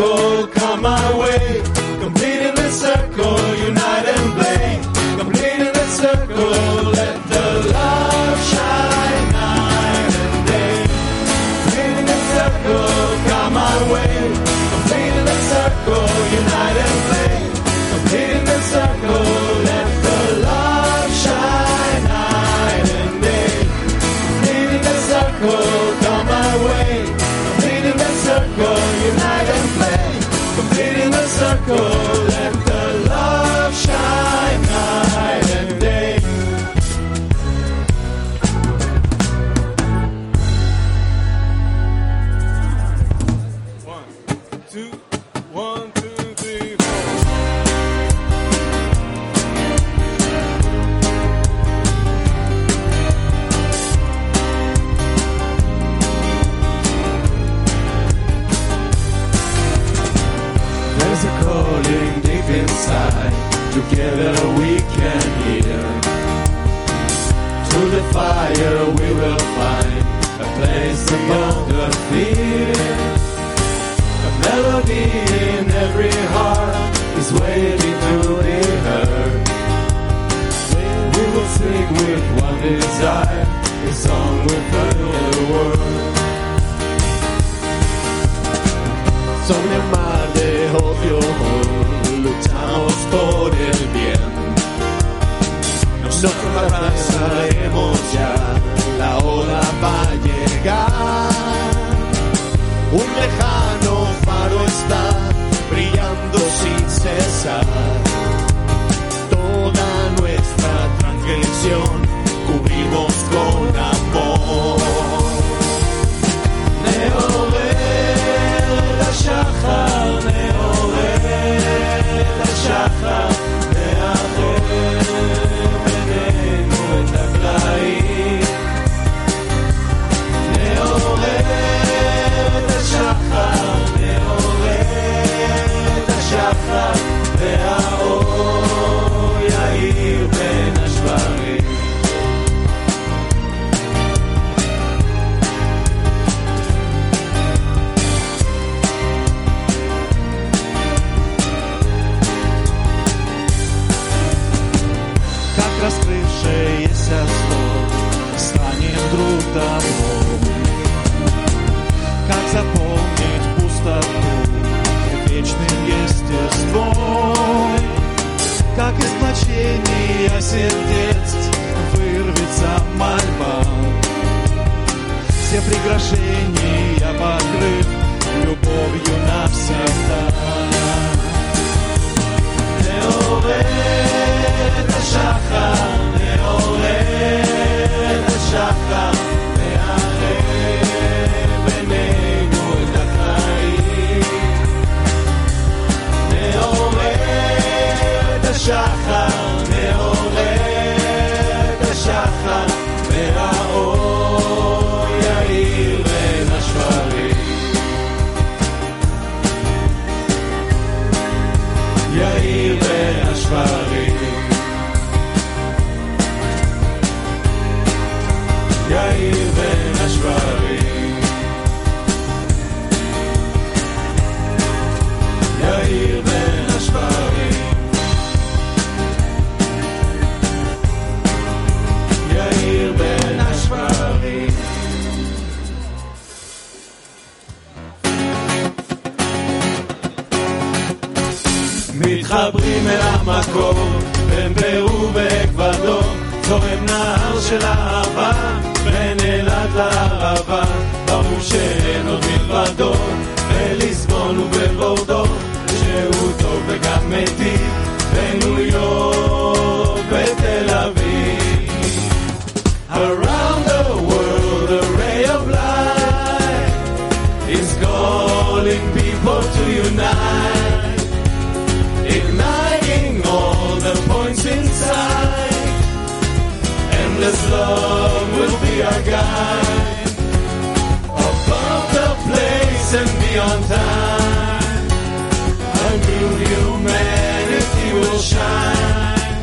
con on time. a new humanity will shine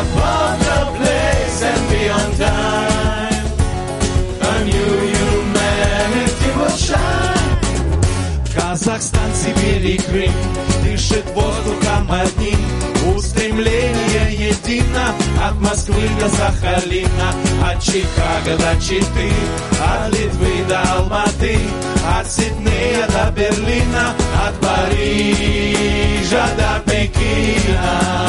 above the place and beyond time. A new humanity will shine. Казахстан, Сибирь и Крым дышит воздухом одним. Едино От Москвы до Сахалина От Чикаго до Читы От Литвы до Алматы От Сиднея до Берлина От Парижа до Пекина.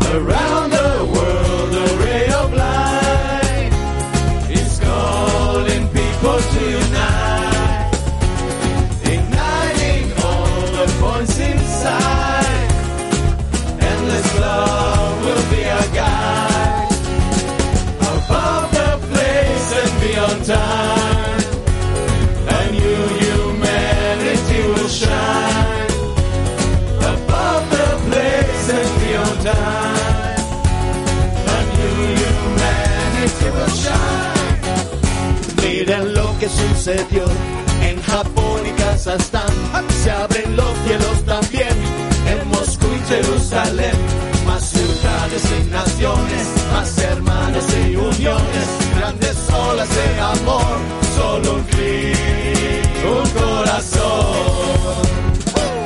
Around the world Lo que sucedió en Japón y Kazajstán. Se abren los cielos también en Moscú y Jerusalén. Más ciudades y naciones, más hermanos y uniones. Grandes olas de amor, solo un clic, un corazón.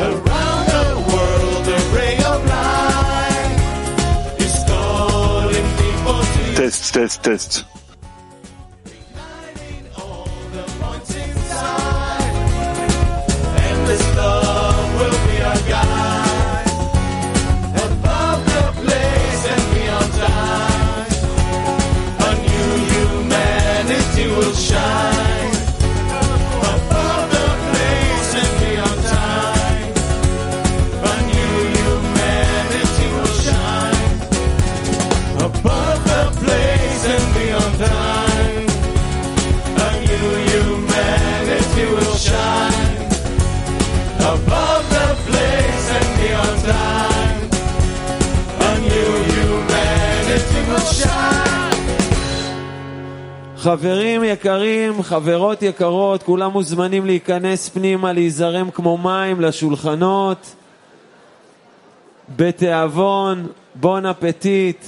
Around the world, a ray of light Test, Test, Test. חברים יקרים, חברות יקרות, כולם מוזמנים להיכנס פנימה, להיזרם כמו מים לשולחנות, בתיאבון, בון אפטיט.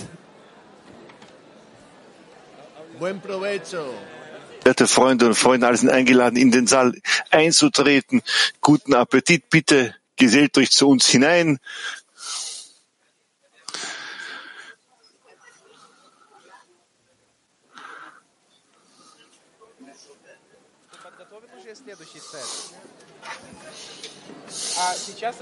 Buen provecho. Werte Freunde und Freunde, alle sind eingeladen, in den Saal einzutreten. Guten Appetit, bitte gesellt euch zu uns hinein. А сейчас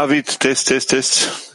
David, Test, Test, Test.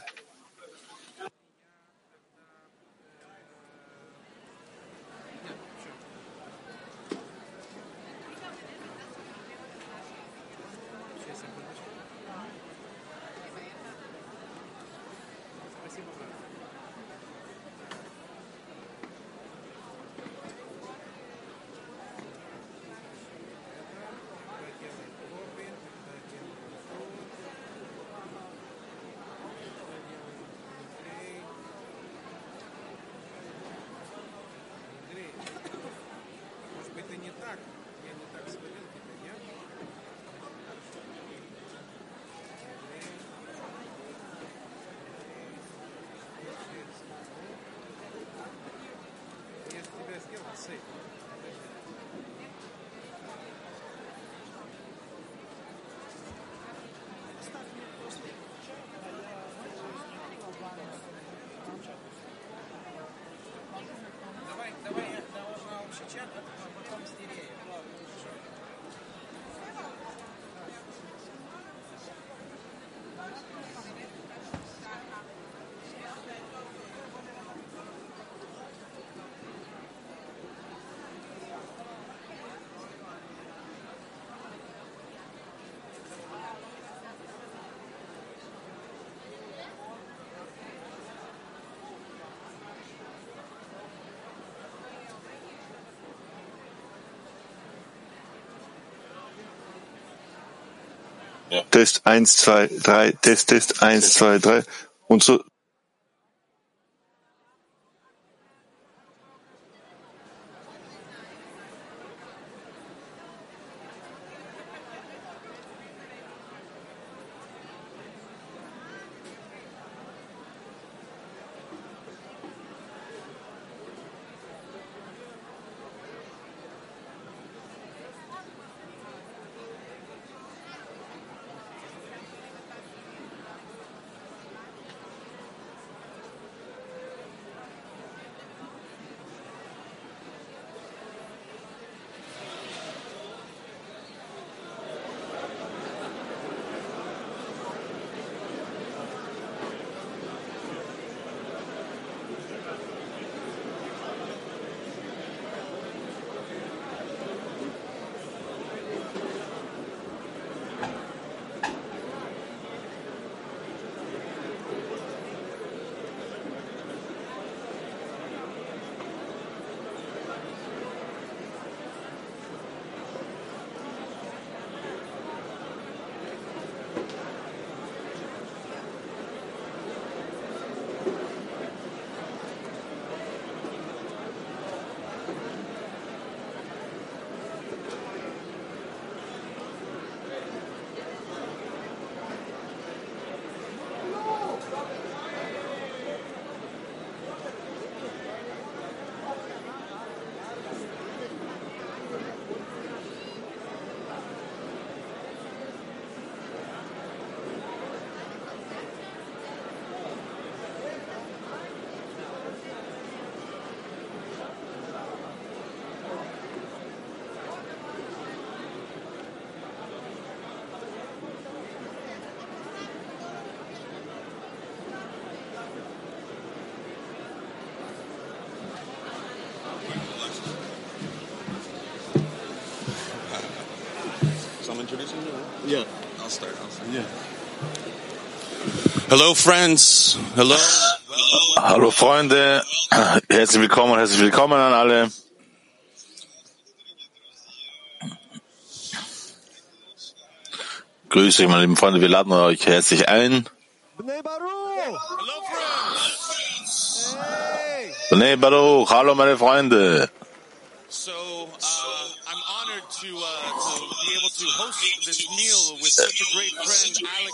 Test 1, 2, 3, Test, Test 1, 2, 3 und so. So I'm introducing you? Yeah. I'll start. I'll start. Yeah. Hello, friends. Hello. Hallo Freunde, herzlich willkommen, herzlich willkommen an alle. Grüße euch, meine lieben Freunde, wir laden euch herzlich ein. Hello, friends. Bnei Baruch, hallo meine Freunde. So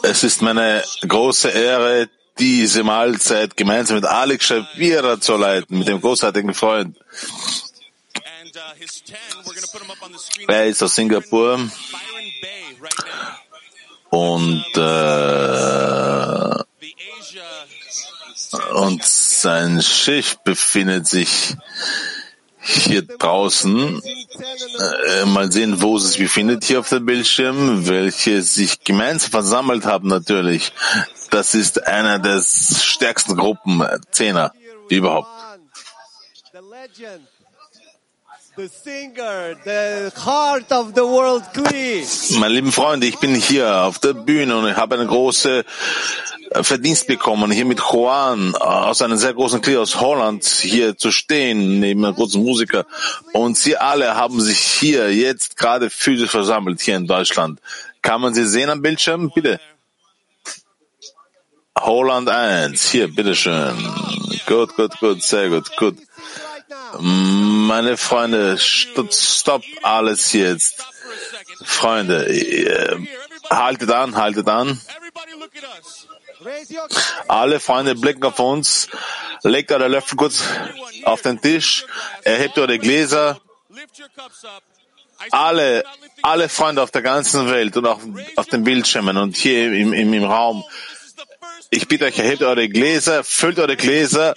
Es ist meine große Ehre, diese Mahlzeit gemeinsam mit Alex Shapira zu leiten, mit dem großartigen Freund. And his 10, we're going to put him up on the screen. Er ist aus Singapur und, äh, und sein Schiff befindet sich hier draußen. Äh, mal sehen, wo es sich befindet hier auf dem Bildschirm, welche sich gemeinsam versammelt haben natürlich. Das ist einer der stärksten Gruppen, äh, Zehner überhaupt. Meine lieben Freunde, ich bin hier auf der Bühne und ich habe eine große äh, Verdienst bekommen, hier mit Juan äh, aus einem sehr großen Krieg aus Holland hier zu stehen, neben einem großen Musiker. Und sie alle haben sich hier jetzt gerade physisch versammelt, hier in Deutschland. Kann man sie sehen am Bildschirm? Bitte. Holland 1, hier, bitteschön. Gut, gut, gut, sehr gut, gut. Meine Freunde, st- stopp alles jetzt. Freunde, äh, haltet an, haltet an. Alle Freunde blicken auf uns. Legt eure Löffel kurz auf den Tisch. Erhebt eure Gläser. Alle, alle Freunde auf der ganzen Welt und auch auf den Bildschirmen und hier im, im, im Raum. Ich bitte euch, erhebt eure Gläser, füllt eure Gläser,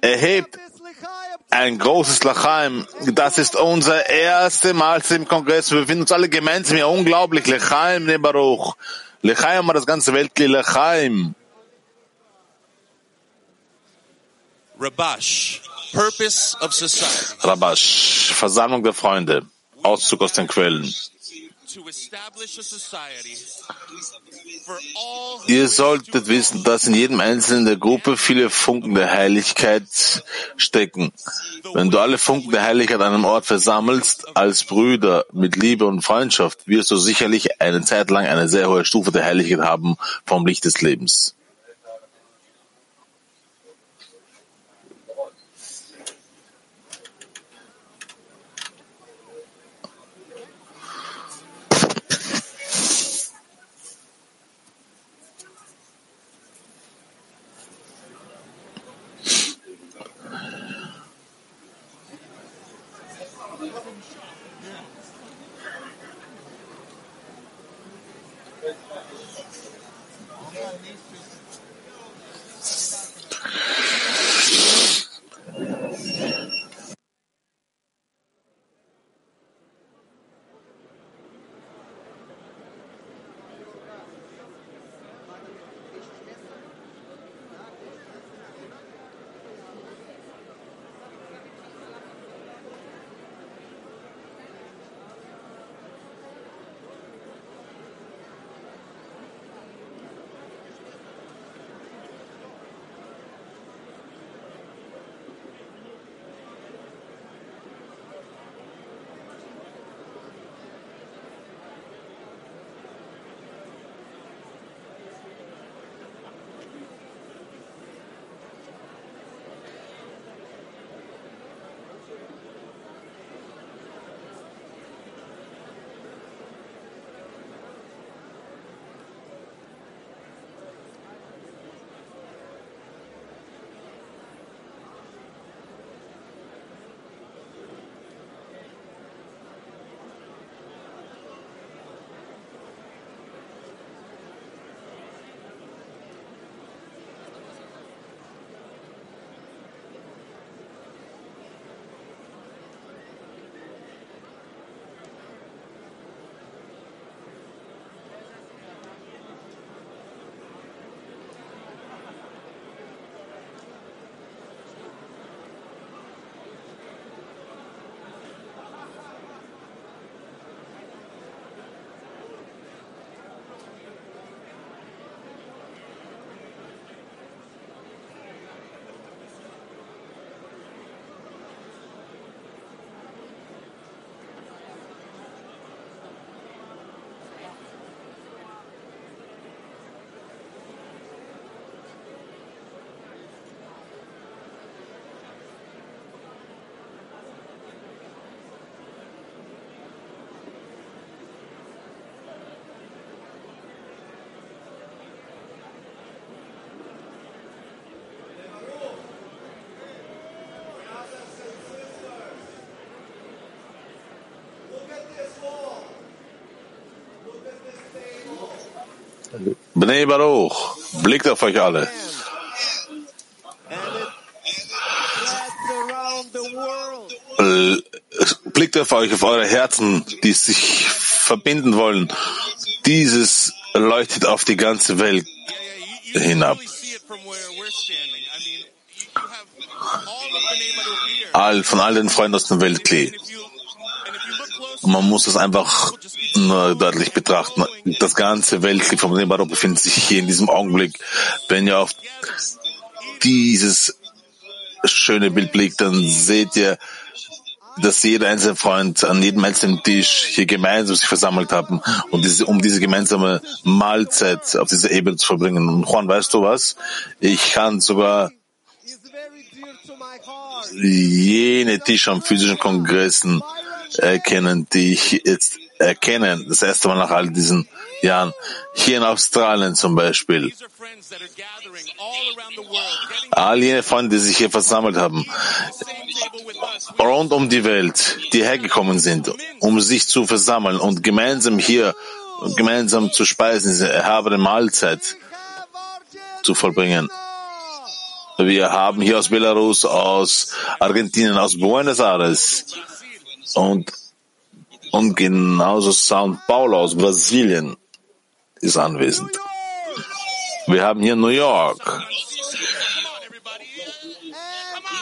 erhebt ein großes Lachaim. Das ist unser erste Mahlzeit im Kongress. Wir befinden uns alle gemeinsam hier. Unglaublich. Lechaim, ne Baruch. Lechaim hat das ganze Welt. Lechaim. Rabash, purpose of society. Rabash. Versammlung der Freunde. Auszug aus den Quellen. Ihr solltet wissen, dass in jedem Einzelnen der Gruppe viele Funken der Heiligkeit stecken. Wenn du alle Funken der Heiligkeit an einem Ort versammelst, als Brüder mit Liebe und Freundschaft, wirst du sicherlich eine Zeit lang eine sehr hohe Stufe der Heiligkeit haben vom Licht des Lebens. Bnei Baruch, blickt auf euch alle. Blickt auf euch, auf eure Herzen, die sich verbinden wollen. Dieses leuchtet auf die ganze Welt hinab. all von all den Freunden aus dem Weltklee. Man muss das einfach deutlich betrachten. Das ganze Weltkrieg von dem Baruch befindet sich hier in diesem Augenblick. Wenn ihr auf dieses schöne Bild blickt, dann seht ihr, dass jeder einzelne Freund an jedem einzelnen Tisch hier gemeinsam sich versammelt haben, um diese, um diese gemeinsame Mahlzeit auf dieser Ebene zu verbringen. Und Juan, weißt du was? Ich kann sogar jene Tische am physischen Kongressen erkennen, die ich jetzt erkenne, das erste Mal nach all diesen Jahren. Hier in Australien zum Beispiel. all jene Freunde, die sich hier versammelt haben, rund um die Welt, die hergekommen sind, um sich zu versammeln und gemeinsam hier, gemeinsam zu speisen, diese erhabene Mahlzeit zu vollbringen. Wir haben hier aus Belarus, aus Argentinien, aus Buenos Aires und, und genauso São Paulo aus Brasilien ist anwesend. Wir haben hier New York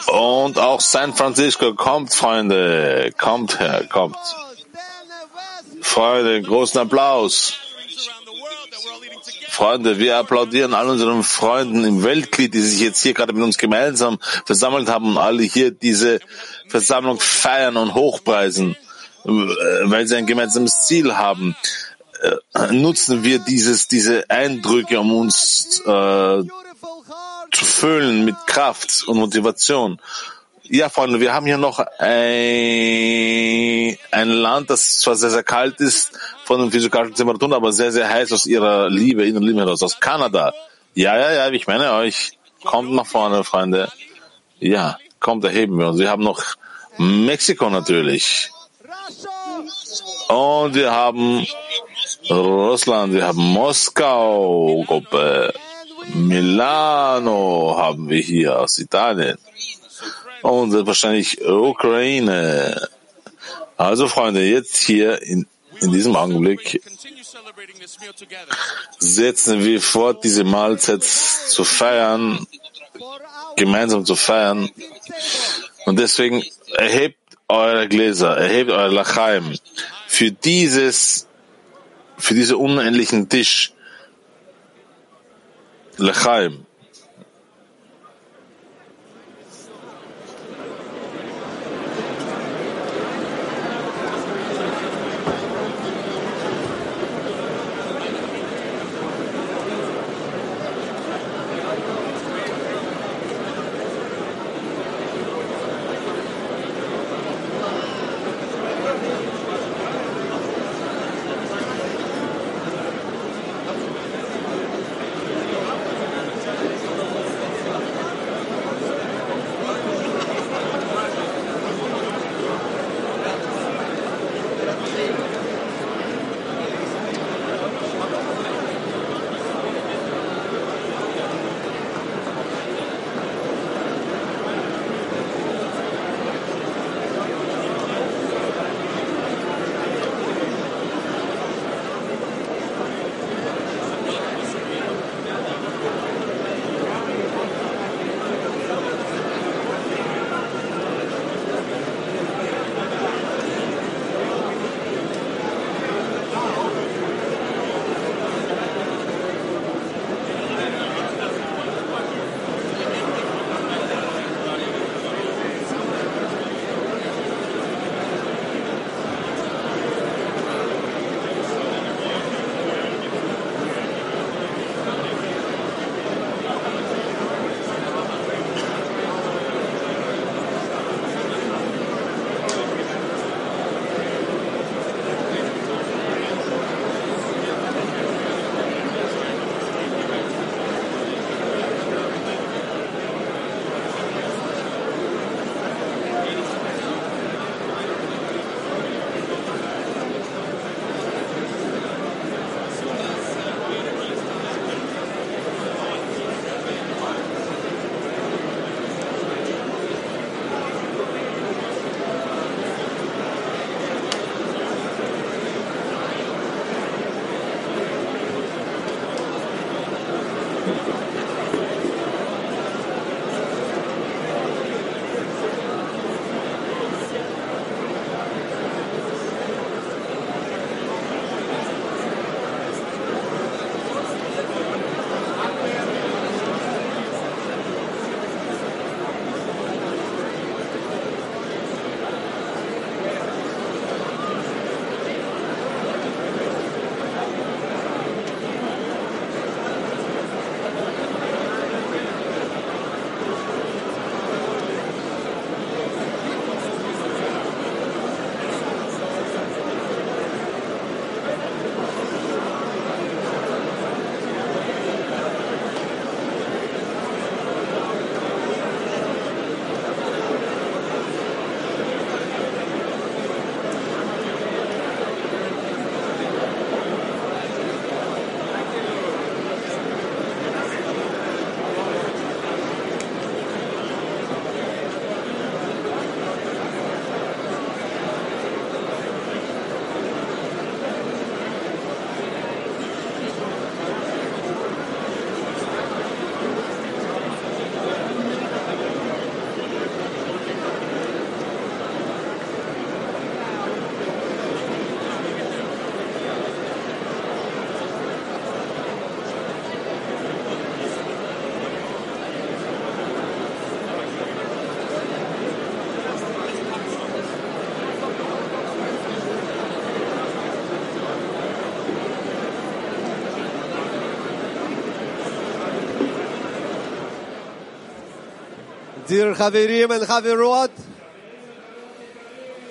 und auch San Francisco. Kommt, Freunde, kommt her, kommt. Freunde, großen Applaus. Freunde, wir applaudieren all unseren Freunden im Weltglied, die sich jetzt hier gerade mit uns gemeinsam versammelt haben und alle hier diese Versammlung feiern und hochpreisen, weil sie ein gemeinsames Ziel haben. Äh, Nutzen wir dieses, diese Eindrücke, um uns äh, zu füllen mit Kraft und Motivation. Ja, Freunde, wir haben hier noch ein, ein Land, das zwar sehr, sehr kalt ist von den physikalischen Temperaturen, aber sehr, sehr heiß aus ihrer Liebe, inneren Liebe heraus, aus Kanada. Ja, ja, ja, ich meine euch. Kommt nach vorne, Freunde. Ja, kommt, erheben wir uns. Wir haben noch Mexiko natürlich. Und wir haben Russland, wir haben Moskau, Gruppe. Milano haben wir hier aus Italien. Und wahrscheinlich Ukraine. Also Freunde, jetzt hier in, in diesem Augenblick setzen wir fort, diese Mahlzeit zu feiern, gemeinsam zu feiern. Und deswegen erhebt eure Gläser, erhebt euer Lachaim für dieses, für diesen unendlichen Tisch. Lachaim.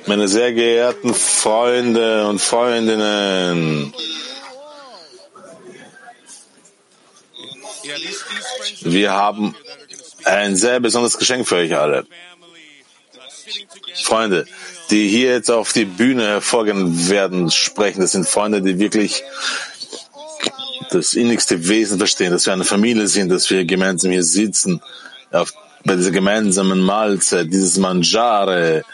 Meine sehr geehrten Freunde und Freundinnen, wir haben ein sehr besonderes Geschenk für euch alle. Freunde, die hier jetzt auf die Bühne hervorgehen werden, sprechen, das sind Freunde, die wirklich das innigste Wesen verstehen, dass wir eine Familie sind, dass wir gemeinsam hier sitzen, auf, bei dieser gemeinsamen Mahlzeit, dieses Mangiare.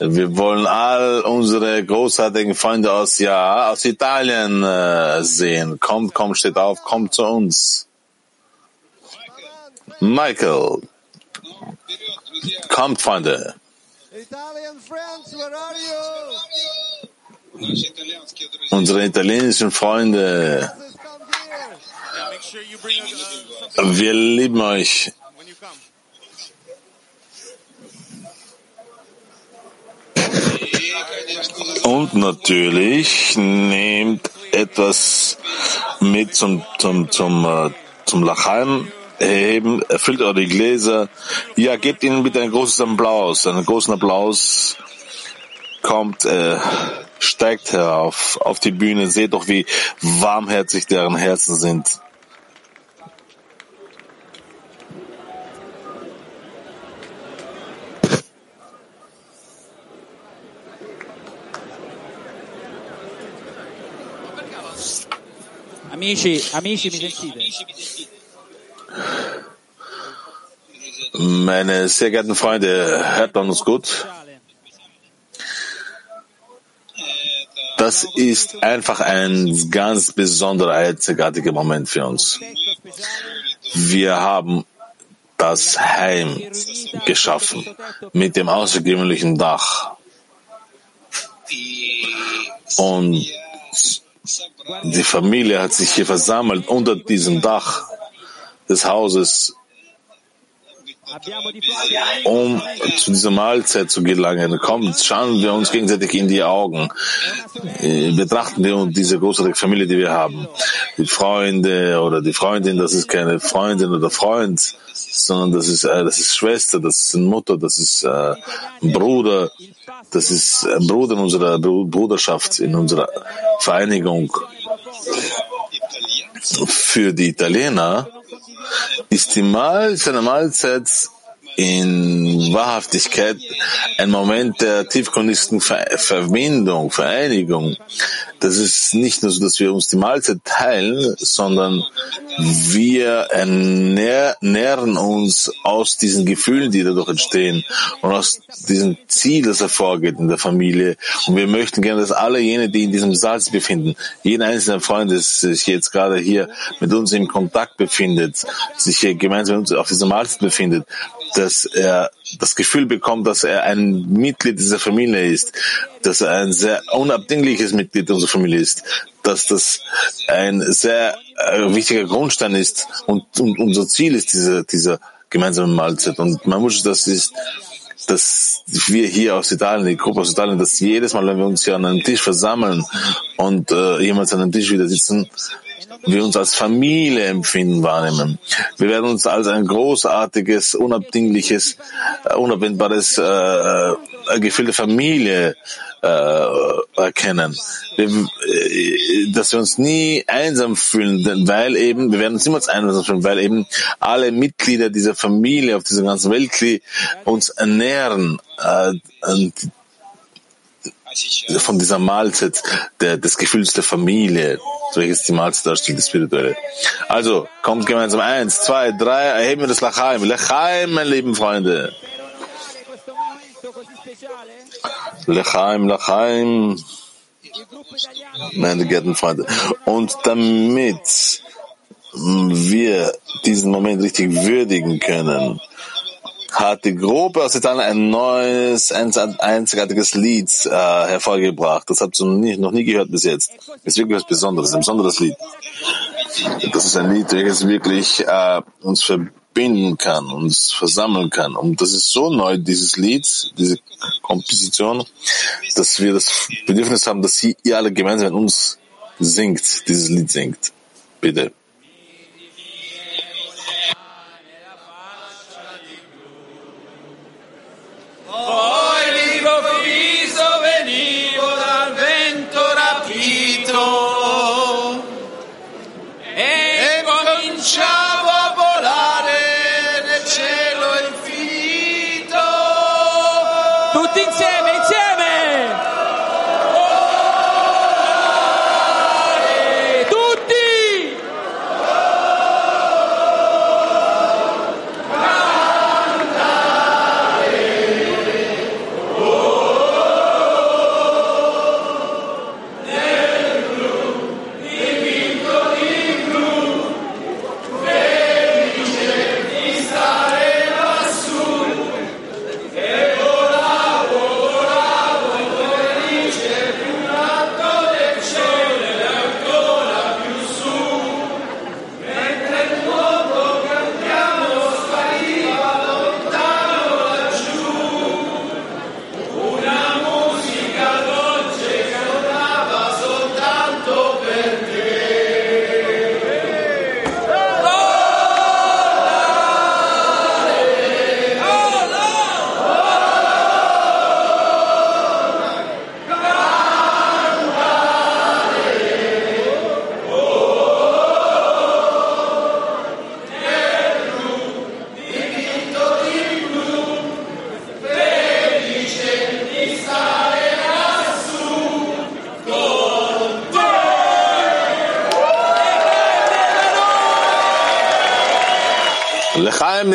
Wir wollen all unsere großartigen Freunde aus, ja, aus Italien äh, sehen. Kommt, kommt, steht auf, kommt zu uns. Michael, kommt, Freunde. Unsere italienischen Freunde, wir lieben euch. Und natürlich nehmt etwas mit zum, zum, zum, äh, zum Lachheim heben, erfüllt eure Gläser. Ja, gebt ihnen bitte einen großen Applaus, einen großen Applaus. Kommt, äh, steigt herauf auf die Bühne, seht doch, wie warmherzig deren Herzen sind. Amici, amici, mi sentite? Meine sehr geehrten Freunde, hört man uns gut? Das ist einfach ein ganz besonderer, einzigartiger Moment für uns. Wir haben das Heim geschaffen mit dem außergewöhnlichen Dach. Und die Familie hat sich hier versammelt unter diesem Dach des Hauses, um zu dieser Mahlzeit zu gelangen. Kommt, schauen wir uns gegenseitig in die Augen. Äh, Betrachten wir uns diese großartige Familie, die wir haben. Die Freunde oder die Freundin, das ist keine Freundin oder Freund, sondern das ist, äh, das ist Schwester, das ist Mutter, das ist äh, Bruder, das ist ein Bruder in unserer Bru- Bruderschaft, in unserer Vereinigung. Für die Italiener ist die Mahlzeit, eine Mahlzeit in Wahrhaftigkeit ein Moment der tiefgründigsten Ver Verbindung, Vereinigung. Das ist nicht nur so, dass wir uns die Mahlzeit teilen, sondern wir ernähr nähren uns aus diesen Gefühlen, die dadurch entstehen und aus diesem Ziel, das hervorgeht in der Familie. Und wir möchten gerne, dass alle jene, die in diesem Saal sich befinden, jeder einzelne Freund, der sich jetzt gerade hier mit uns in Kontakt befindet, sich hier gemeinsam mit uns auf dieser Mahlzeit befindet, dass er das Gefühl bekommt, dass er ein Mitglied dieser Familie ist, dass er ein sehr unabdingliches Mitglied unserer Familie ist, dass das ein sehr äh, wichtiger Grundstein ist und, und unser Ziel ist diese, dieser gemeinsame Mahlzeit. Und man muss das ist, dass wir hier aus Italien, die Gruppe aus Italien, dass jedes Mal, wenn wir uns hier an einem Tisch versammeln und äh, jemals an einem Tisch wieder sitzen, wir uns als Familie empfinden, wahrnehmen. Wir werden uns als ein großartiges, unabdingliches, äh, unabwendbares äh, äh, Gefühl der Familie äh, erkennen. Wir, äh, dass wir uns nie einsam fühlen, denn weil eben, wir werden uns niemals einsam fühlen, weil eben alle Mitglieder dieser Familie auf dieser ganzen Welt uns ernähren. Äh, und von dieser Mahlzeit der, des Gefühls der Familie, so welches die Mahlzeit darstellt, die spirituelle. Also, kommt gemeinsam eins, zwei, drei, erheben wir das Lachaim. Lachaim, meine lieben Freunde. Lachaim, Lachaim, meine geehrten Freunde. Und damit wir diesen Moment richtig würdigen können, hat die Gruppe aus Italien ein neues, ein einzigartiges Lied äh, hervorgebracht. Das habt ihr noch nie, gehört bis jetzt. Ist wirklich was Besonderes, ein besonderes Lied. Das ist ein Lied, welches wirklich äh, uns verbinden kann, uns versammeln kann. Und das ist so neu, dieses Lied, diese Komposition, dass wir das Bedürfnis haben, dass sie, ihr alle gemeinsam mit uns singt, dieses Lied singt. Bitte. Oh.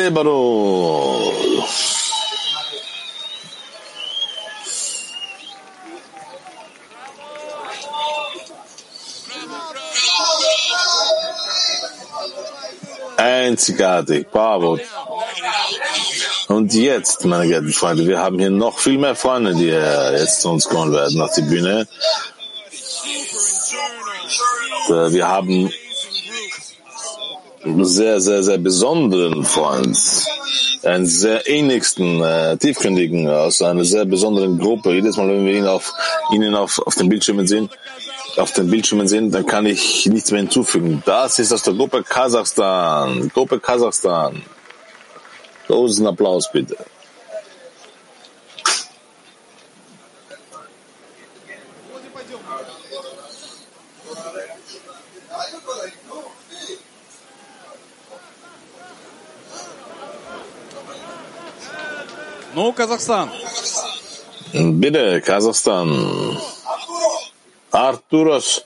Nebaru. Einzigartig, bravo. Und jetzt, meine geehrten Freunde, wir haben hier noch viel mehr Freunde, die jetzt zu uns kommen werden auf die Bühne. Äh, Wir haben sehr, sehr, sehr besonderen Freund, einen sehr ähnlichsten, äh, tiefgründigen aus einer sehr besonderen Gruppe. Jedes Mal, wenn wir ihn auf, ihnen auf, auf den Bildschirmen sehen, auf den Bildschirmen sehen, dann kann ich nichts mehr hinzufügen. Das ist aus der Gruppe Kasachstan. Gruppe Kasachstan. Großen Applaus bitte. Bir de Kazakistan. Arturos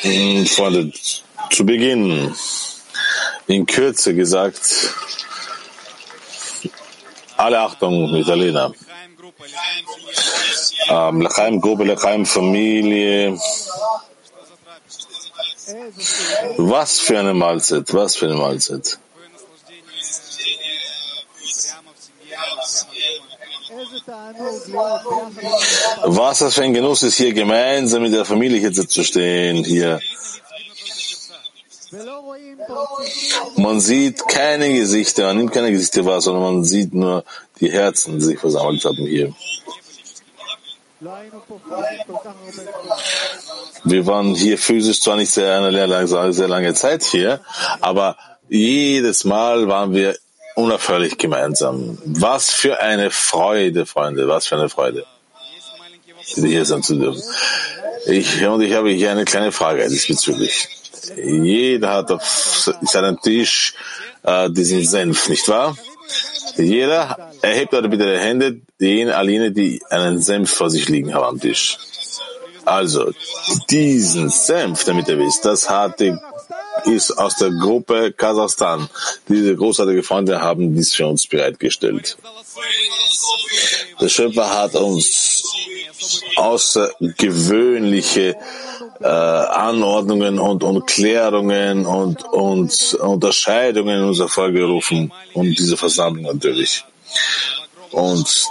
Hm, Freunde, zu Beginn, in Kürze gesagt, alle Achtung, Italiener. Ähm, Lechaim Gruppe, Lechaim Familie. Was für eine Mahlzeit, was für eine Mahlzeit. Was das für ein Genuss ist, hier gemeinsam mit der Familie hier zu stehen, hier. Man sieht keine Gesichter, man nimmt keine Gesichter wahr, sondern man sieht nur die Herzen, die sich versammelt haben hier. Wir waren hier physisch zwar nicht sehr, sehr lange Zeit hier, aber jedes Mal waren wir unaufhörlich gemeinsam. Was für eine Freude, Freunde, was für eine Freude, hier sein zu dürfen. Ich, und ich habe hier eine kleine Frage diesbezüglich. Jeder hat auf seinem Tisch äh, diesen Senf, nicht wahr? Jeder erhebt eure bitte die Hände, jene, all jene, die einen Senf vor sich liegen haben am Tisch. Also, diesen Senf, damit ihr wisst, das hat die, ist aus der Gruppe Kasachstan. Diese großartigen Freunde haben dies für uns bereitgestellt. Der Schöpfer hat uns außergewöhnliche äh, Anordnungen und, und Klärungen und, und Unterscheidungen in uns hervorgerufen und diese Versammlung natürlich. Und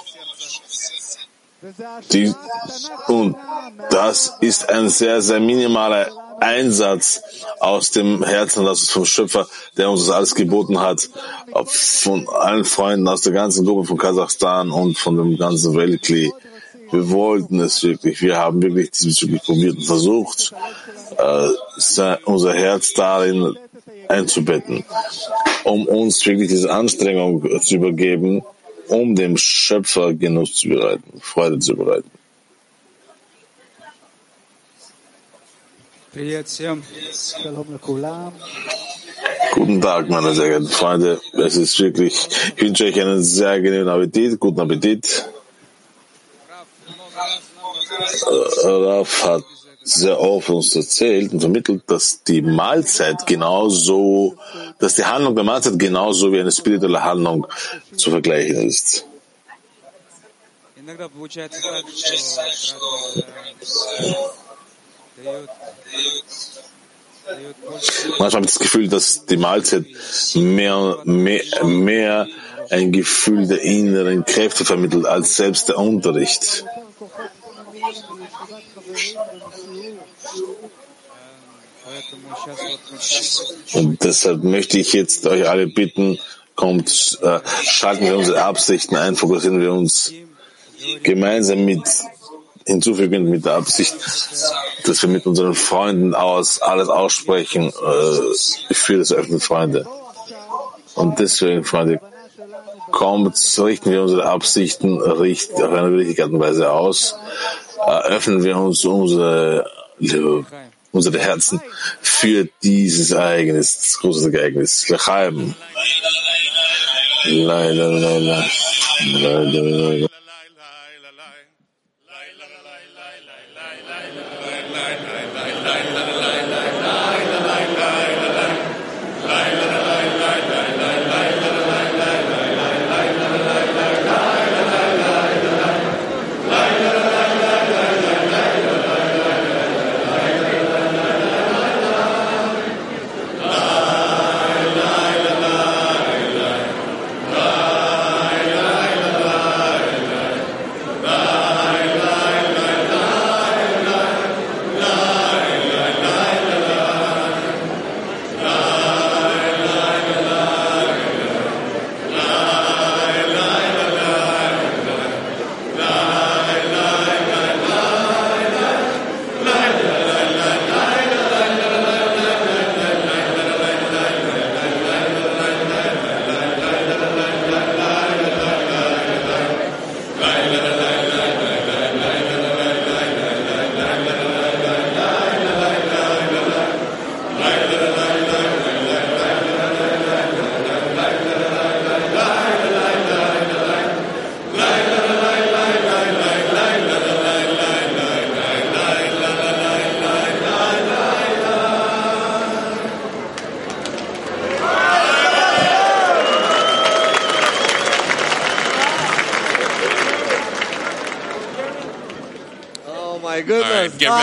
die, und das ist ein sehr, sehr minimaler Einsatz aus dem Herzen, das ist vom Schöpfer, der uns das alles geboten hat, von allen Freunden aus der ganzen Gruppe von Kasachstan und von dem ganzen Weltkli. Wir wollten es wirklich. Wir haben wirklich diesbezüglich probiert und versucht, äh, se- unser Herz darin einzubetten, um uns wirklich diese Anstrengung zu übergeben, um dem Schöpfer Genuss zu bereiten, Freude zu bereiten. Guten Tag, meine sehr geehrten Freunde. Es ist wirklich, ich wünsche euch einen sehr genügenden Appetit, guten Appetit. Äh, Raf hat sehr oft uns erzählt und vermittelt, dass die Mahlzeit genauso, dass die Handlung der Mahlzeit genauso wie eine spirituelle Handlung zu vergleichen ist. Ja. Manchmal habe ich das Gefühl, dass die Mahlzeit mehr, mehr, mehr ein Gefühl der inneren Kräfte vermittelt als selbst der Unterricht. Und deshalb möchte ich jetzt euch alle bitten, kommt, äh, schalten wir unsere Absichten ein, fokussieren wir uns gemeinsam mit hinzufügend mit der Absicht, dass wir mit unseren Freunden aus alles aussprechen äh, für das öffentliche Freunde. Und deswegen, Freunde, kommt, richten wir unsere Absichten richt, auf eine richtige Art und Weise aus, öffnen wir uns unsere, unsere Herzen für dieses Ereignis, das große Ereignis. Lechaim. La, la, la, la.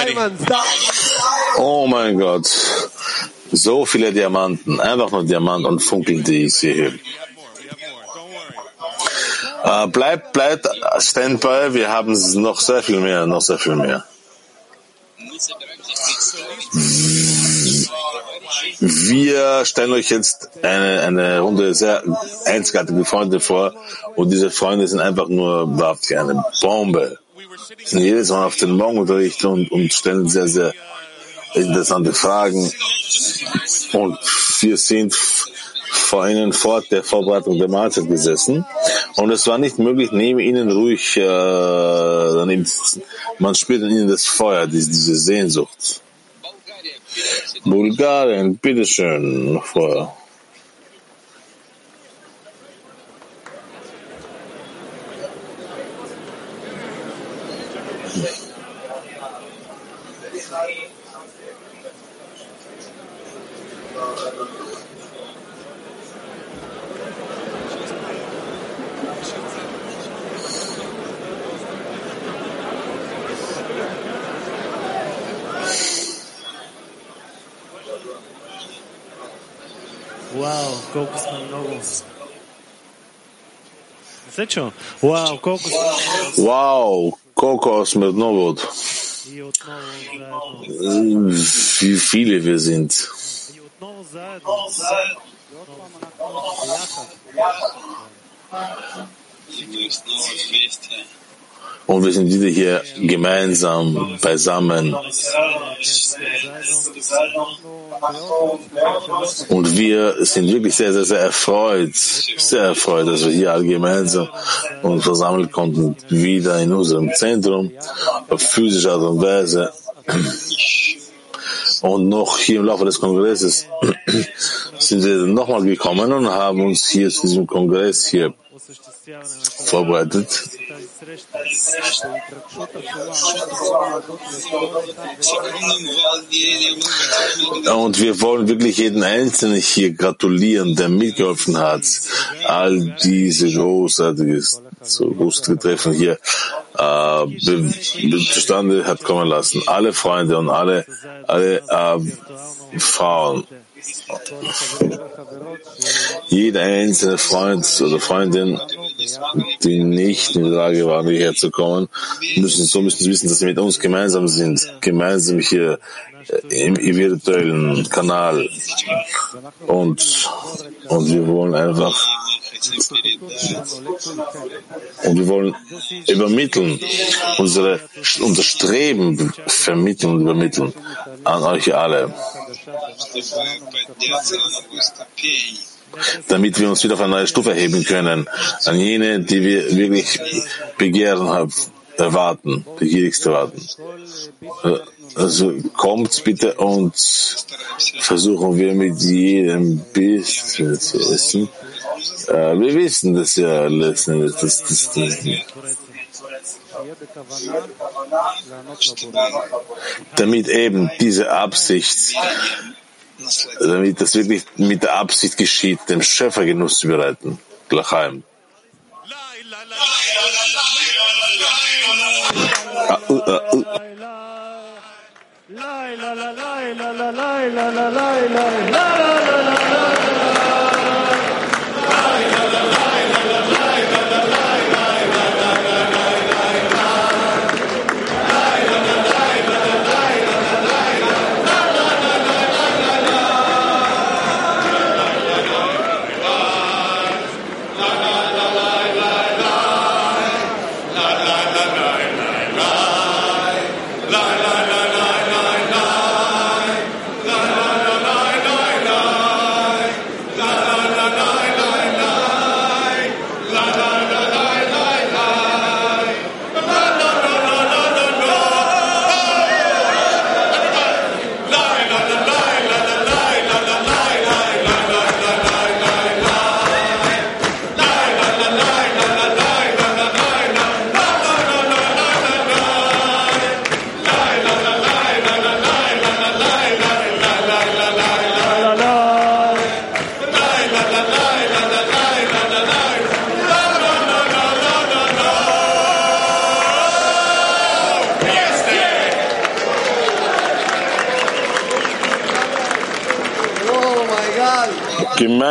Ready. Oh mein Gott. So viele Diamanten. Einfach nur Diamant und Funkeln, die ich sehe. Äh, bleibt, bleibt Standby. Wir haben noch sehr viel mehr, noch sehr viel mehr. Wir stellen euch jetzt eine, eine Runde sehr einzigartige Freunde vor und diese Freunde sind einfach nur wie eine Bombe. Sind jedes Mal auf den Morgenunterricht und, und stellen sehr, sehr interessante Fragen. Und wir sind vor ihnen vor der Vorbereitung der Mahlzeit gesessen. Und es war nicht möglich, neben ihnen ruhig äh, daneben zu sitzen. Man spürt in ihnen das Feuer, diese, diese Sehnsucht. Bulgarien, bitteschön, Feuer. Wow, сме много. Се чу? Вау, колко сме Wie viele wir sind. Und wir sind wieder hier gemeinsam beisammen. Und wir sind wirklich sehr, sehr, sehr erfreut, sehr erfreut, dass wir hier alle gemeinsam und versammelt konnten, wieder in unserem Zentrum, auf physische Art und Weise. Und noch hier im Laufe des Kongresses sind sie nochmal gekommen und haben uns hier zu diesem Kongress hier vorbereitet. Und wir wollen wirklich jeden Einzelnen hier gratulieren, der mitgeholfen hat, all diese großartiges so großartige Treffen hier äh, zustande hat kommen lassen. Alle Freunde und alle, alle äh, Frauen, jeder einzelne Freund oder Freundin, die nicht in der Lage waren, hierher zu kommen, müssen, so müssen sie wissen, dass sie mit uns gemeinsam sind, gemeinsam hier äh, im virtuellen Kanal. Und, und wir wollen einfach und wir wollen übermitteln, unsere, unser Streben vermitteln und übermitteln an euch alle. damit wir uns wieder auf eine neue Stufe erheben können, an jene, die wir wirklich begehren haben, erwarten, begierigst erwarten. Also kommt bitte und versuchen wir mit jedem bisschen zu essen. Äh, wir wissen das ja letzten Endes. Das, das, das, damit eben diese Absicht, damit das wirklich mit der Absicht geschieht, dem Schöpfer Genuss zu bereiten. Glachaim. Ah, uh, uh, uh. Laila, la, laila, la, laila, la, laila, la, laila.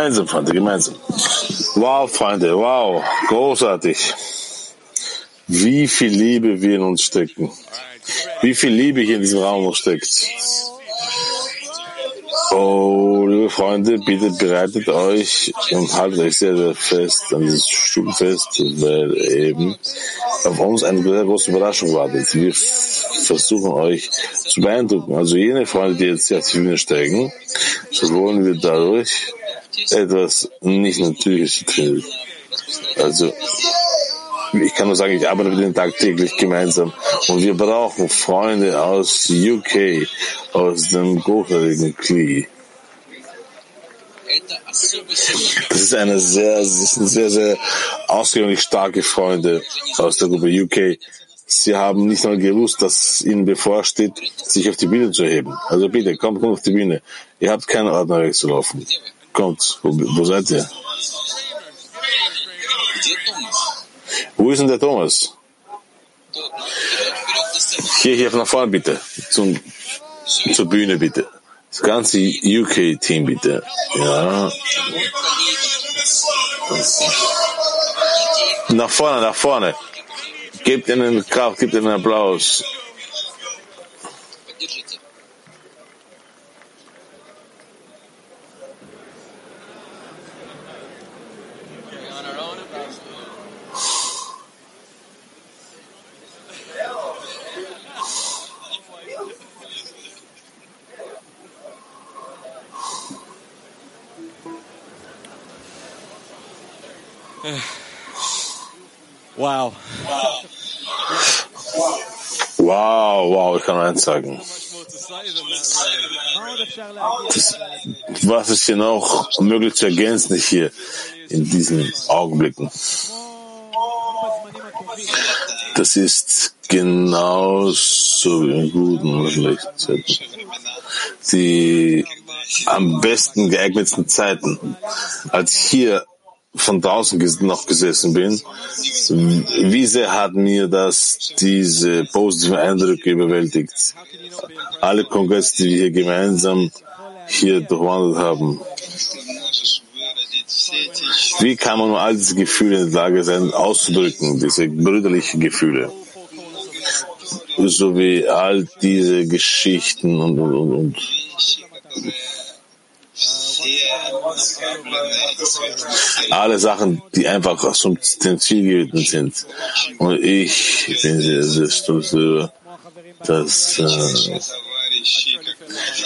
Gemeinsam, Freunde, gemeinsam. Wow, Freunde, wow, großartig. Wie viel Liebe wir in uns stecken. Wie viel Liebe hier in diesem Raum steckt. Oh, liebe Freunde, bitte bereitet euch und haltet euch sehr, sehr fest an dieses Stuhl fest, weil eben auf uns eine sehr große Überraschung wartet. Wir versuchen euch zu beeindrucken. Also jene Freunde, die jetzt die Bühne steigen, so wollen wir dadurch etwas nicht Natürliches tun. Also, ich kann nur sagen, ich arbeite mit ihnen tagtäglich gemeinsam und wir brauchen Freunde aus UK, aus dem großartigen Klee. Das ist eine sehr, das sehr, sehr ausgewöhnlich starke Freunde aus der Gruppe UK. Sie haben nicht mal gewusst, dass es ihnen bevorsteht, sich auf die Bühne zu erheben. Also bitte, kommt, auf die Bühne. Ihr habt keine Ordnung wegzulaufen. Kommt, wo, wo seid ihr? Wo ist denn der Thomas? Hier, hier nach vorne bitte. Zum, zur Bühne bitte. Das ganze UK-Team bitte. Ja. Nach vorne, nach vorne. Gebt ihnen Kraft, gebt ihnen Applaus. Wow. Wow, wow, ich kann eins sagen. Das, was ist hier noch möglich zu ergänzen hier in diesen Augenblicken? Das ist genauso wie in guten und schlechten Zeiten. Die am besten geeignetsten Zeiten. Als hier von draußen noch gesessen bin, wie sehr hat mir das diese positiven Eindrücke überwältigt. Alle Kongresse, die wir hier gemeinsam hier durchwandert haben. Wie kann man all diese Gefühle in der Lage sein, auszudrücken, diese brüderlichen Gefühle? So wie all diese Geschichten und, und, und, und. Alle Sachen, die einfach zum Ziel gewidmet sind. Und ich bin sehr, stolz darüber, dass äh,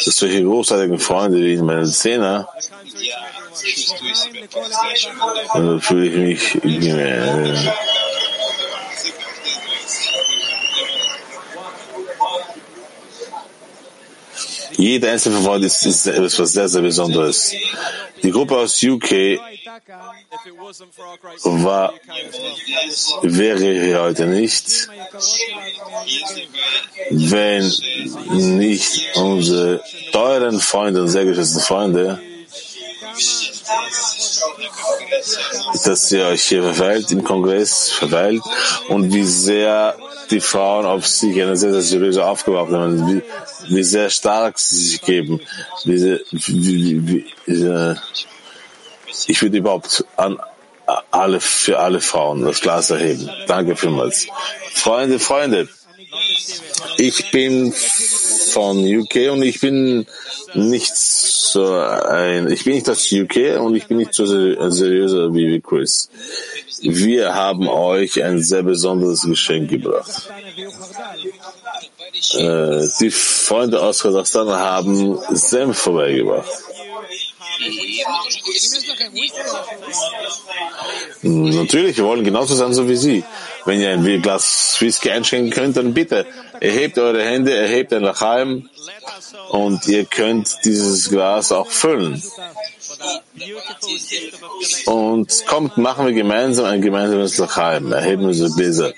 dass solche großartigen Freunde wie meine Zehner, dann fühle ich mich jeder einzelne Freund ist, ist etwas sehr, sehr Besonderes. Die Gruppe aus UK war, wäre hier heute nicht, wenn nicht unsere teuren Freunde und sehr geschätzten Freunde, dass ihr euch hier verweilt im Kongress, verweilt und wie sehr die Frauen auf sich eine sehr, sehr seriöse Aufgabe haben, wie, wie sehr stark sie sich geben, wie, wie, wie, äh, ich würde überhaupt an alle, für alle Frauen das Glas erheben. Danke vielmals. Freunde, Freunde, ich bin von UK und ich bin nicht so ein, ich bin nicht aus UK und ich bin nicht so ser- seriöser wie wie Chris. Wir haben euch ein sehr besonderes Geschenk gebracht. Äh, die Freunde aus Kasachstan haben Senf vorbeigebracht. Natürlich, wir wollen genauso sein so wie Sie. Wenn ihr ein Glas Whisky einschenken könnt, dann bitte erhebt eure Hände, erhebt ein Lachaim und ihr könnt dieses Glas auch füllen. Und kommt, machen wir gemeinsam ein gemeinsames Lachaim, erheben unsere Gläser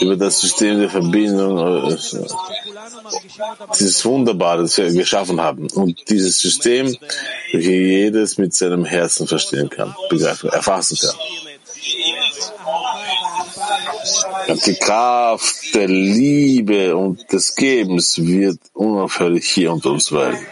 über das System der Verbindung, äh, dieses Wunderbare, das wir geschaffen haben. Und dieses System, welches jedes mit seinem Herzen verstehen kann, begreifen, erfassen kann. Die Kraft der Liebe und des Gebens wird unaufhörlich hier unter uns weilen.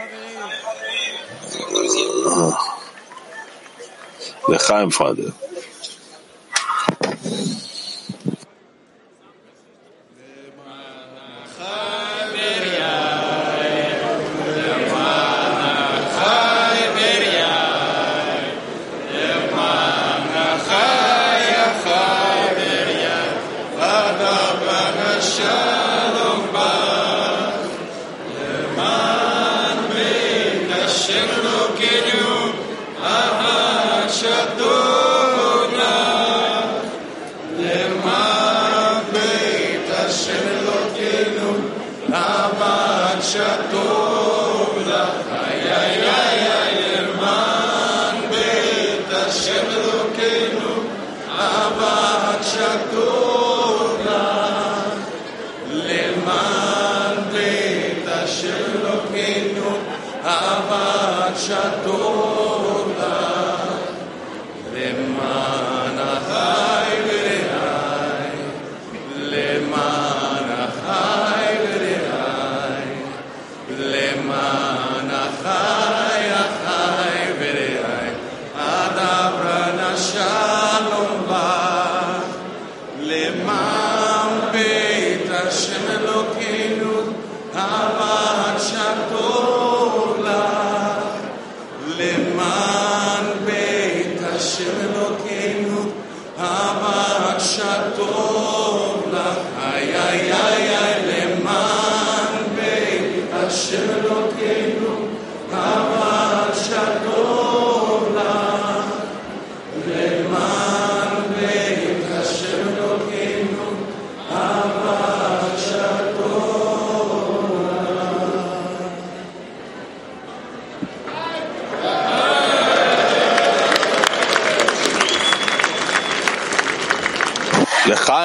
bailar.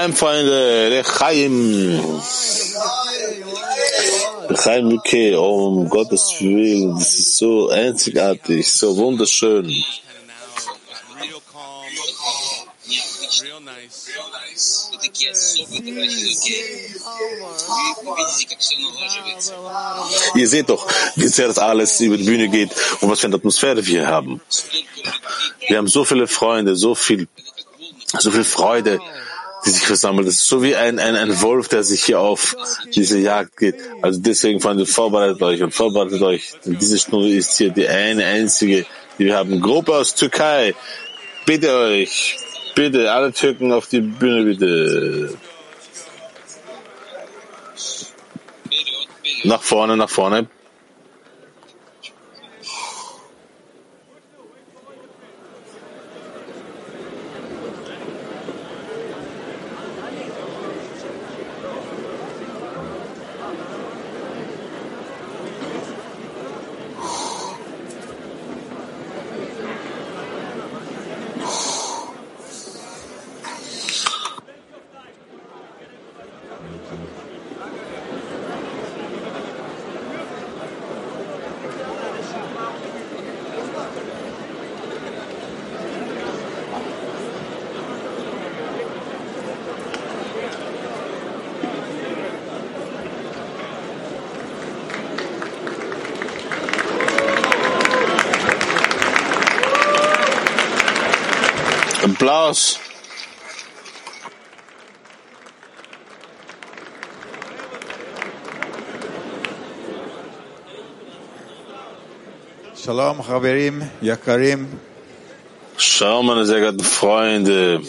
Chaim, Freunde, der Chaim. okay, oh, um Gottes Willen, das ist so einzigartig, so wunderschön. Ihr seht doch, wie sehr das alles über die Bühne geht und was für eine Atmosphäre wir haben. Wir haben so viele Freunde, so viel, so viel Freude die sich versammelt. Das ist so wie ein, ein, ein Wolf, der sich hier auf diese Jagd geht. Also deswegen, Freunde, vorbereitet euch und vorbereitet euch. Denn diese Stunde ist hier die eine einzige, die wir haben. Gruppe aus Türkei. Bitte euch, bitte, alle Türken auf die Bühne, bitte. Nach vorne, nach vorne. Applaus. Shalom, Chaverim, Yakarim. Schau, meine sehr geehrten Freunde.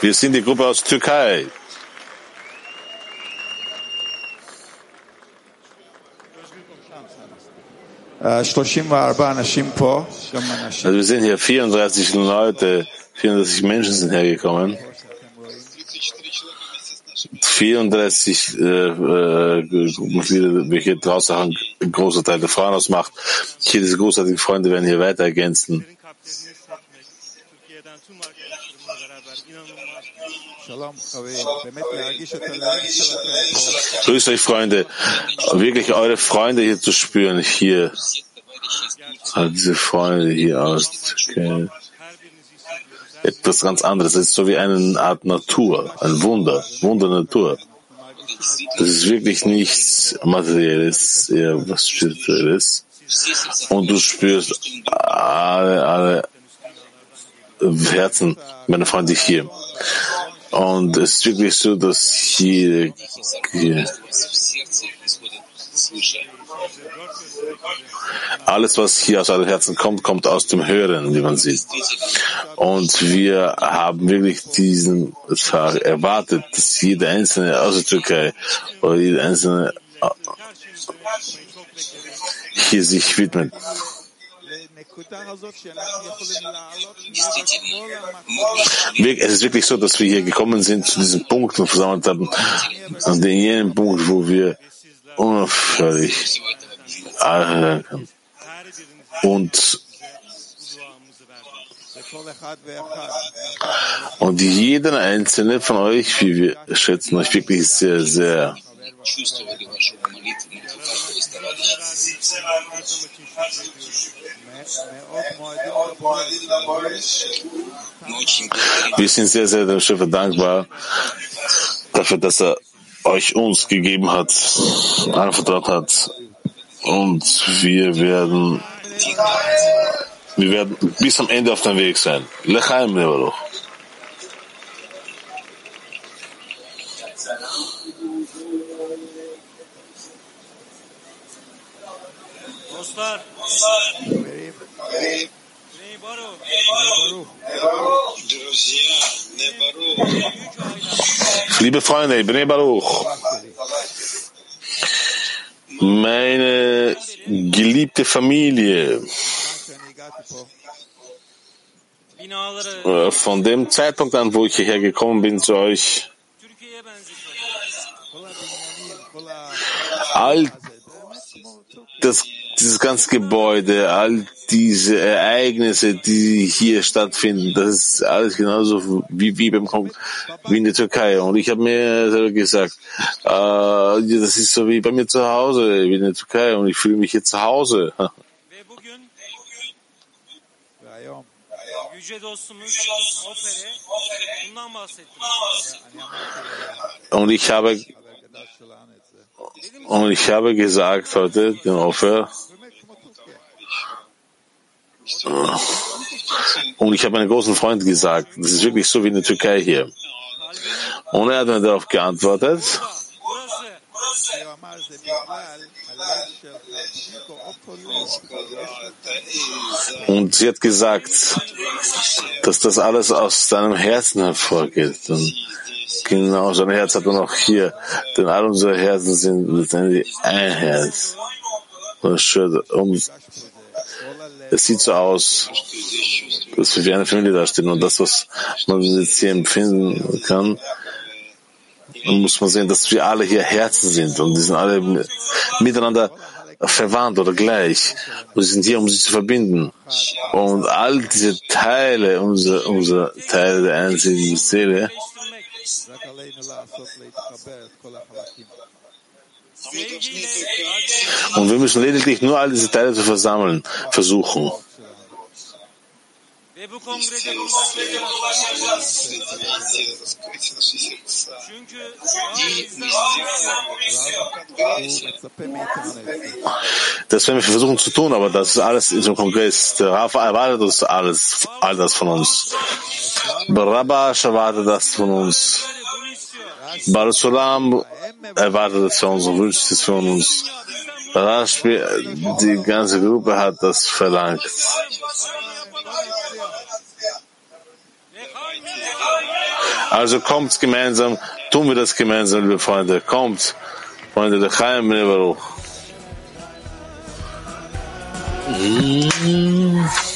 Wir sind die Gruppe aus Türkei. Also wir sind hier 34 Leute, 34 Menschen sind hergekommen. 34 äh, äh, Mitglieder, welche draußen ein großer Teil der Frauen ausmacht. Hier diese großartigen Freunde werden hier weiter ergänzen. Grüßt euch, Freunde. Wirklich eure Freunde hier zu spüren, hier. Also diese Freunde hier aus Türkei. Etwas ganz anderes. Es ist so wie eine Art Natur, ein Wunder, Wunder Natur. Das ist wirklich nichts Materielles, eher was Spirituelles. Und du spürst alle, alle Herzen meiner Freunde hier. Und es ist wirklich so, dass hier, alles, was hier aus euren Herzen kommt, kommt aus dem Hören, wie man sieht. Und wir haben wirklich diesen Tag erwartet, dass jeder Einzelne aus der Türkei oder jeder Einzelne hier sich widmet. Es ist wirklich so, dass wir hier gekommen sind zu diesem Punkt und versammelt haben, an dem Punkt, wo wir unaufhörlich und und jeder einzelne von euch, wie wir schätzen euch wirklich sehr, sehr чувствовали вашу молитву, молитву, как вы старались. Wir sind sehr, sehr dem Schiffer dankbar dafür, dass er euch uns gegeben hat, anvertraut hat. Und wir werden, wir werden bis am Ende auf dem Weg sein. Lechaim Leveruch. Liebe Freunde, Ibn Baruch, meine geliebte Familie, äh, von dem Zeitpunkt an, wo ich hierher gekommen bin zu euch, all das dieses ganze Gebäude, all diese Ereignisse, die hier stattfinden, das ist alles genauso wie, wie beim Kong, wie in der Türkei. Und ich habe mir selber gesagt, äh, das ist so wie bei mir zu Hause, wie in der Türkei, und ich fühle mich hier zu Hause. Und ich habe und ich habe gesagt heute, den Opfer, äh, und ich habe meinen großen Freund gesagt, das ist wirklich so wie in der Türkei hier. Und er hat mir darauf geantwortet, und sie hat gesagt, dass das alles aus seinem Herzen hervorgeht. Und genau, sein Herz hat man auch hier, denn all unsere Herzen sind letztendlich ein Herz. Und es sieht so aus, dass wir wie eine Familie dastehen und das, was man jetzt hier empfinden kann, muss man sehen, dass wir alle hier Herzen sind und die sind alle miteinander verwandt oder gleich. Und sie sind hier, um sich zu verbinden. Und all diese Teile, unsere, unsere Teile der einzelnen Seele, und wir müssen lediglich nur all diese Teile zu versammeln, versuchen. Das werden wir versuchen zu tun, aber das ist alles in diesem Kongress. Der Rafa erwartet uns alles, all das von uns. Barabash erwartet das von uns. Barusulam erwartet das von uns und wünscht es von uns. Die ganze Gruppe hat das verlangt. Also kommt gemeinsam, tun wir das gemeinsam, liebe Freunde. Kommt, Freunde, der Chaim Baruch. gitmek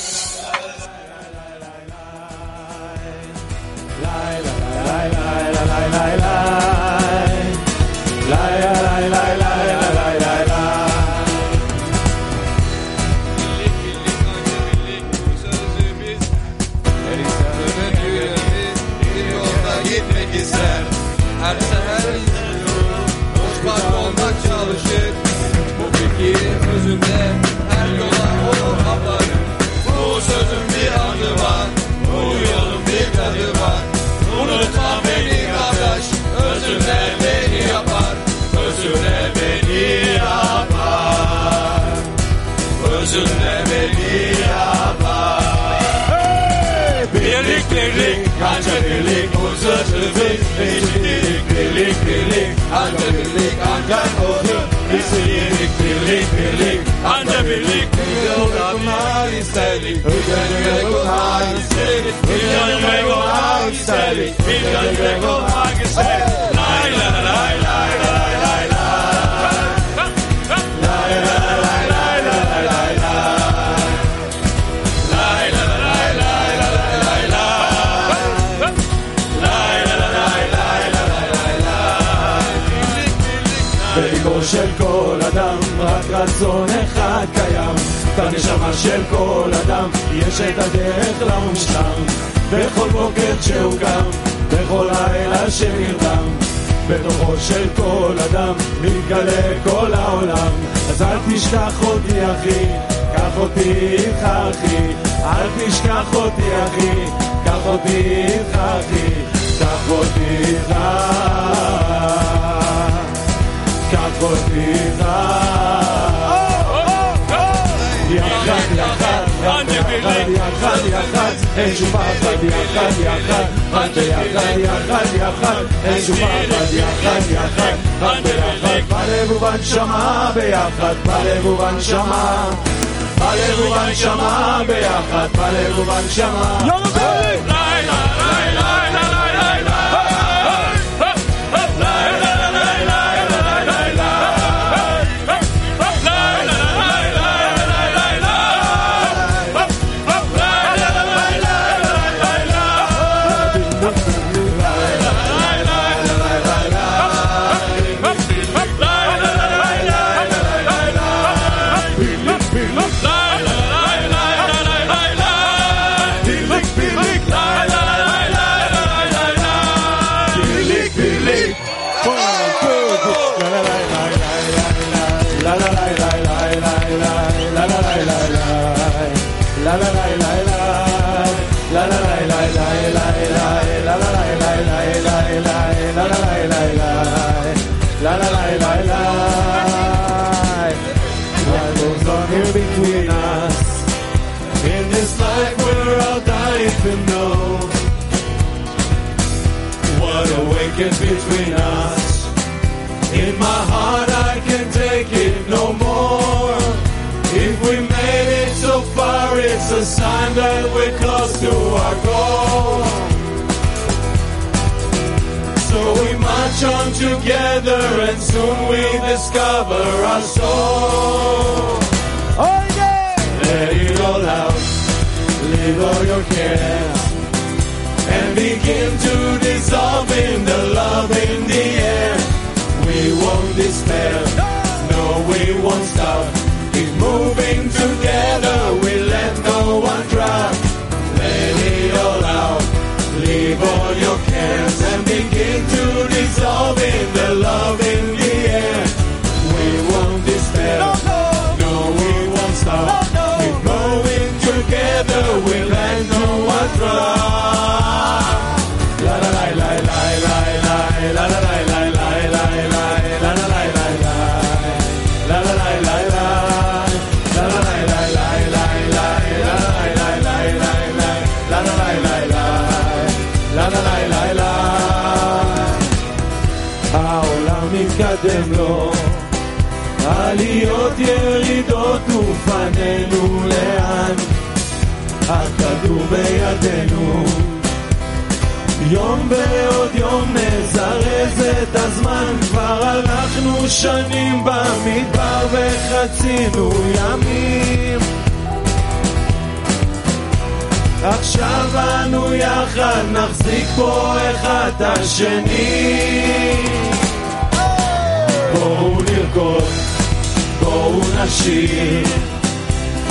birlik, ancak birlik uzatır biz. Eşitlik, birlik, birlik, ancak birlik, ancak olur. İstedik birlik, birlik, ancak birlik. Bir olgunlar istedik, bir gönül istedik, bir yol gönül olgunlar istedik, bir yol gönül olgunlar istedik. של כל אדם יש את הדרך למושלם בכל בוקר כשהוא קם בכל לילה שנרדם בתוכו של כל אדם מתגלה כל העולם אז אל תשכח אותי אחי קח אותי איתך אחי אל תשכח אותי אחי קח אותי איתך אחי קח אותי איתך קח אותי איתך יחד יחד יחד יחד יחד אין שום פחד יחד יחד רק ביחד יחד יחד אין שום פחד יחד יחד רק ביחד בלב ובנשמה ביחד בלב ובנשמה בלב ובנשמה ביחד בלב ובנשמה la la la la la. Far, it's a sign that we're close to our goal. So we march on together and soon we discover our soul. Let it all out, leave all your cares, and begin to dissolve in the love in the air. We won't despair, no, we won't stop moving together, we let no one drop. Let it all out, leave all your cares and begin to dissolve in the love in the air. We won't despair, no, no, no we won't stop. No, no. We're going together, we let no one drop. עליות ירידות ופנינו לאן, הכדור בידינו. יום ועוד יום נזרז את הזמן, כבר הלכנו שנים במדבר וחצינו ימים. עכשיו אנו יחד נחזיק פה אחד את השני. בואו נרקוד, בואו נשיר,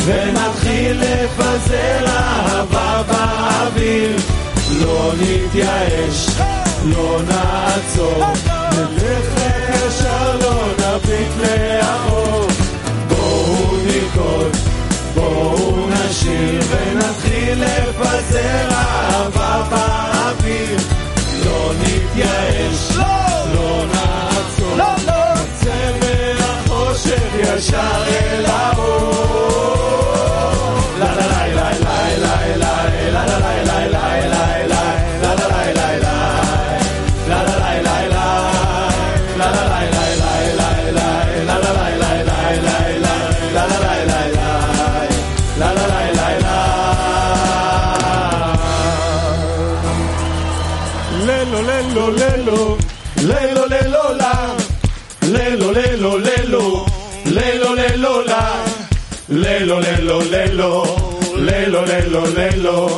ונתחיל לפזר אהבה באוויר. לא נתייאש, לא נעצור, נלך ישר, לא נביט לאחור. בואו נרקוד, בואו נשיר, ונתחיל לפזר אהבה באוויר. לא נתייאש, לא נעצור, Lelo, lelo, lelo, lelo, la, lelo, lelo, lelo, lelo, lelo, lelo, lelo, lelo,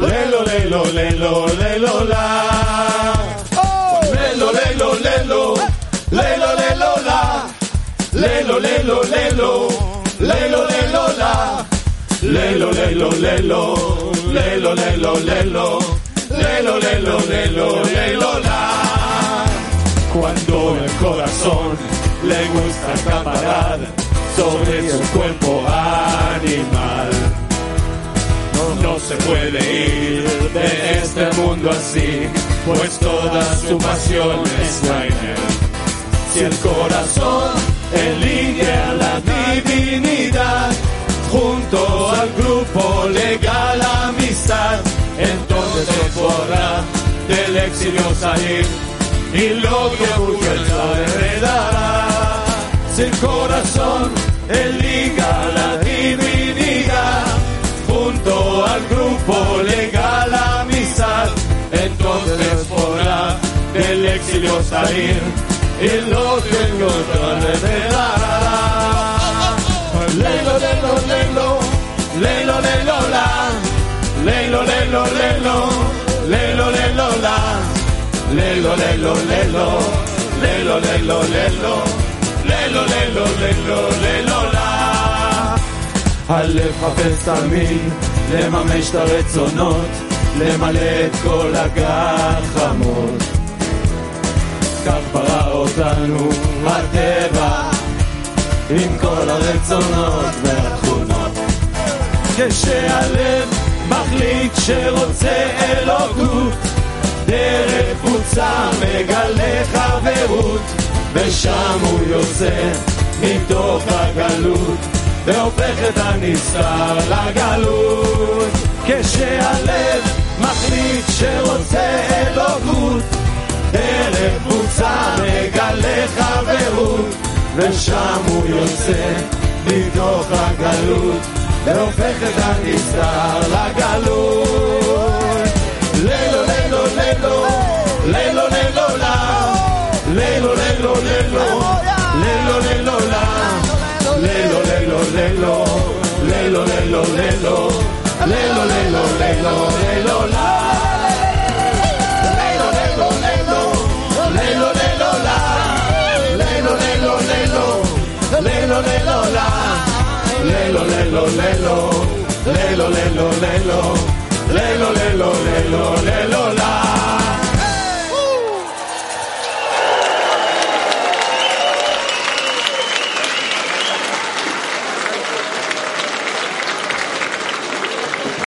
lelo, lelo, lelo, lelo, la. Lelo, lelo, lelo, lelo, lelo, la, lelo, lelo, lelo, lelo, lelo, la. Lelo, lelo, lelo, lelo, lelo, lelo, lelo, lelo, lelo, lelo, la. Cuando el corazón le gusta acaparar sobre su cuerpo animal. No se puede ir de este mundo así, pues toda su pasión está en. Si el corazón elige a la divinidad, junto al grupo legal amistad, entonces podrá del exilio salir y lo que busca. Si el corazón elige a la divinidad, junto al grupo legal amistad, entonces podrá del exilio salir y lo que encontrará heredará. Lelo, lelo, lelo, lelo, lelo, la, lelo, lelo, lelo, lelo, lelo, la, lelo, lelo, lelo, lelo, lelo, lelo, lelo, lelo, lelo, lelo, la. הלב חפש תמיד לממש את הרצונות, למלא את כל הגחמות. כך ברא אותנו הטבע עם כל הרצונות והתכונות. כשהלב מחליט שרוצה אלוקות, דרך קבוצה מגלה חברות, ושם הוא יוצא מתוך הגלות, והופך את הנסתר לגלות. כשהלב מחליט שרוצה אלוקות, דרך קבוצה מגלה חברות, ושם הוא יוצא מתוך הגלות, והופך את הנסתר לגלות. לילו לילו לילו, לילו לילו Lelo, lelo, lelo. Lelo, lelo, la. Lelo, lelo, lelo. Lelo, lelo, lelo. Lelo, lelo, lelo, lelo, la. Lelo, lelo, lelo. Lelo, lelo, la. Lelo, lelo, lelo. Lelo, lelo, la. Lelo, lelo, lelo. Lelo, lelo, lelo. Lelo, lelo, lelo, lelo, la.